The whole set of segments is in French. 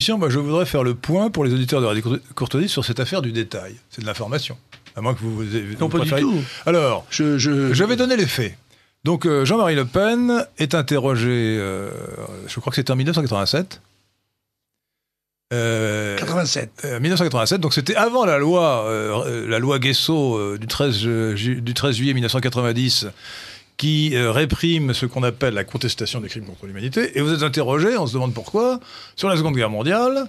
Je voudrais faire le point pour les auditeurs de Radio Courtoisie sur cette affaire du détail. C'est de l'information. À moins que vous. vous non, pas du tout. Alors, je, je... vais donner les faits. Donc, euh, Jean-Marie Le Pen est interrogé, euh, je crois que c'était en 1987. 87. 1987, donc c'était avant la loi, euh, la loi Guesso du, 13, du 13 juillet 1990 qui euh, réprime ce qu'on appelle la contestation des crimes contre l'humanité. Et vous êtes interrogé, on se demande pourquoi, sur la Seconde Guerre mondiale,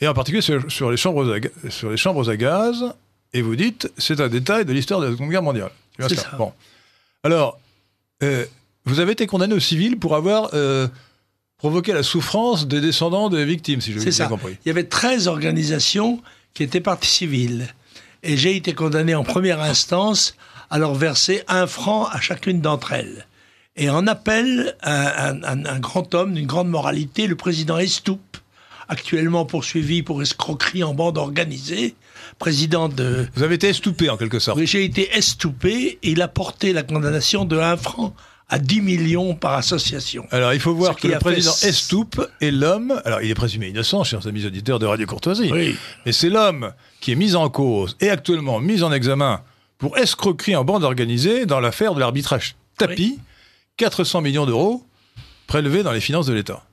et en particulier sur, les, chambres à, sur les chambres à gaz, et vous dites, c'est un détail de l'histoire de la Seconde Guerre mondiale. C'est ça. Bon. Alors, euh, vous avez été condamné au civil pour avoir euh, provoqué la souffrance des descendants des victimes, si je bien compris. Il y avait 13 organisations qui étaient parties civiles. Et j'ai été condamné en première instance à leur verser un franc à chacune d'entre elles. Et en appel, un, un, grand homme d'une grande moralité, le président Estoup, actuellement poursuivi pour escroquerie en bande organisée, président de... Vous avez été estoupé en quelque sorte. Oui, j'ai été estoupé et il a porté la condamnation de 1 franc à 10 millions par association. Alors, il faut voir que le président Estoup est l'homme, alors il est présumé innocent, chers amis auditeurs de Radio Courtoisie, oui. mais c'est l'homme qui est mis en cause et actuellement mis en examen pour escroquerie en bande organisée dans l'affaire de l'arbitrage tapis, 400 millions d'euros prélevés dans les finances de l'État.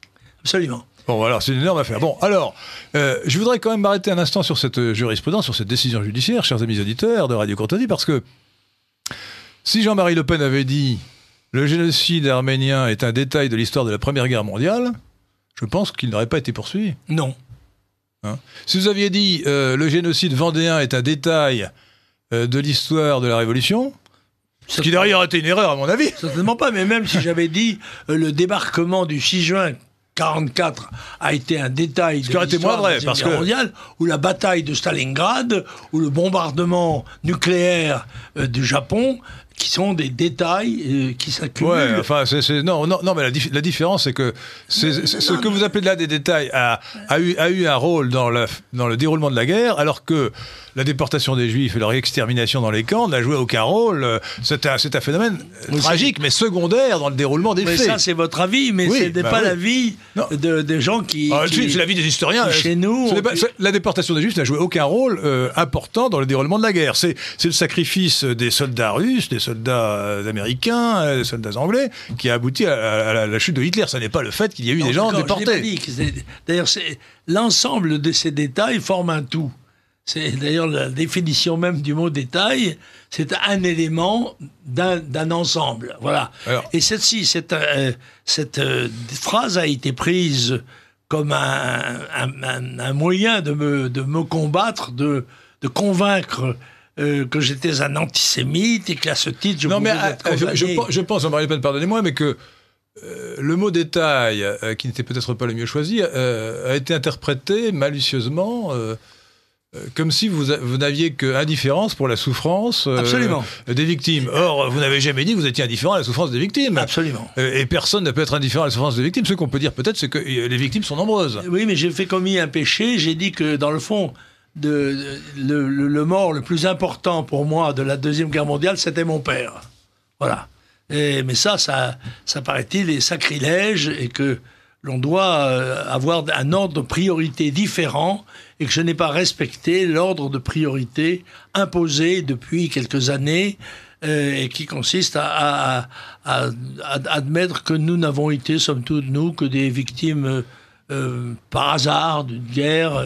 Absolument. Bon, voilà, c'est une énorme affaire. Bon, alors, euh, je voudrais quand même m'arrêter un instant sur cette jurisprudence, sur cette décision judiciaire, chers amis auditeurs de Radio Courtoisie, parce que si Jean-Marie Le Pen avait dit le génocide arménien est un détail de l'histoire de la Première Guerre mondiale, je pense qu'il n'aurait pas été poursuivi. Non. Hein? Si vous aviez dit euh, le génocide vendéen est un détail euh, de l'histoire de la Révolution. Ce qui d'ailleurs été une erreur à mon avis. Certainement pas, mais même si j'avais dit euh, le débarquement du 6 juin 44 a été un détail de l'histoire vrai, parce que... mondiale, ou la bataille de Stalingrad, ou le bombardement nucléaire euh, du Japon, qui sont des détails euh, qui s'accumulent. Ouais, enfin, c'est, non, non, non, mais la, différence, c'est que ce que vous appelez là des détails a, a, eu, a eu un rôle dans, la, dans le déroulement de la guerre, alors que la déportation des Juifs et leur extermination dans les camps n'a joué aucun rôle. C'est un, un, phénomène tragique, mais secondaire dans le déroulement des mais faits. Ça, c'est votre avis, mais ce n'est bah pas l'avis de, des gens qui. Ah, c'est l'avis des historiens. Chez nous. la déportation des Juifs n'a joué aucun rôle euh, important dans le déroulement de la guerre. C'est le sacrifice des soldats russes, des soldats euh, américains, euh, des soldats anglais, qui a abouti à, la, chute de Hitler. Ce n'est pas le fait qu'il y a eu des gens déportés. D'ailleurs, l'ensemble de ces détails forme un tout. C'est d'ailleurs la définition même du mot détail. C'est un élément d'un ensemble. Voilà. Et cette-ci, cette, euh, cette euh, phrase a été prise comme un, un, moyen de me, de me combattre, de, de convaincre euh, que j'étais un antisémite et qu'à ce titre, je non, mais, je, je, je, pense, Marie Le Pen, pardonnez-moi, mais que le mot détail, qui n'était peut-être pas le mieux choisi, a été interprété malicieusement euh, comme si vous, vous n'aviez que indifférence pour la souffrance euh, des victimes. Or, vous n'avez jamais dit que vous étiez indifférent à la souffrance des victimes. Absolument. Euh, et personne ne peut être indifférent à la souffrance des victimes. Ce qu'on peut dire peut-être, c'est que les victimes sont nombreuses. Oui, mais j'ai fait commis un péché. J'ai dit que, dans le fond, de, le, mort le plus important pour moi de la Deuxième Guerre mondiale, c'était mon père. Voilà. Et, mais ça, ça, ça paraît-il, est sacrilège et que l'on doit euh, avoir un ordre de priorité différent et que je n'ai pas respecté l'ordre de priorité imposé depuis quelques années euh, et qui consiste à, admettre que nous n'avons été, somme toute, nous, que des victimes euh, par hasard d'une guerre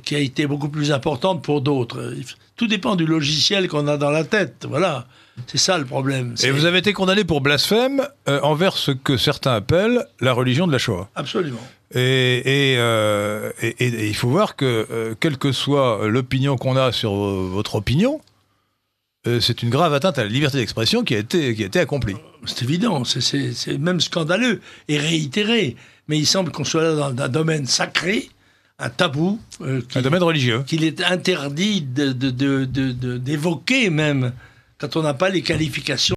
qui a été beaucoup plus importante pour d'autres. Tout dépend du logiciel qu'on a dans la tête, voilà. C'est ça le problème. Et vous avez été condamné pour blasphème euh, envers ce que certains appellent la religion de la Shoah. Absolument. Et, et, euh, il faut voir que, euh, quelle que soit l'opinion qu'on a sur votre opinion, c'est une grave atteinte à la liberté d'expression qui a été, qui a été accomplie. C'est évident, c'est même scandaleux et réitéré. Mais il semble qu'on soit là dans un domaine sacré, un tabou. un domaine religieux. Qu'il est interdit d'évoquer de, de, même quand on n'a pas les qualifications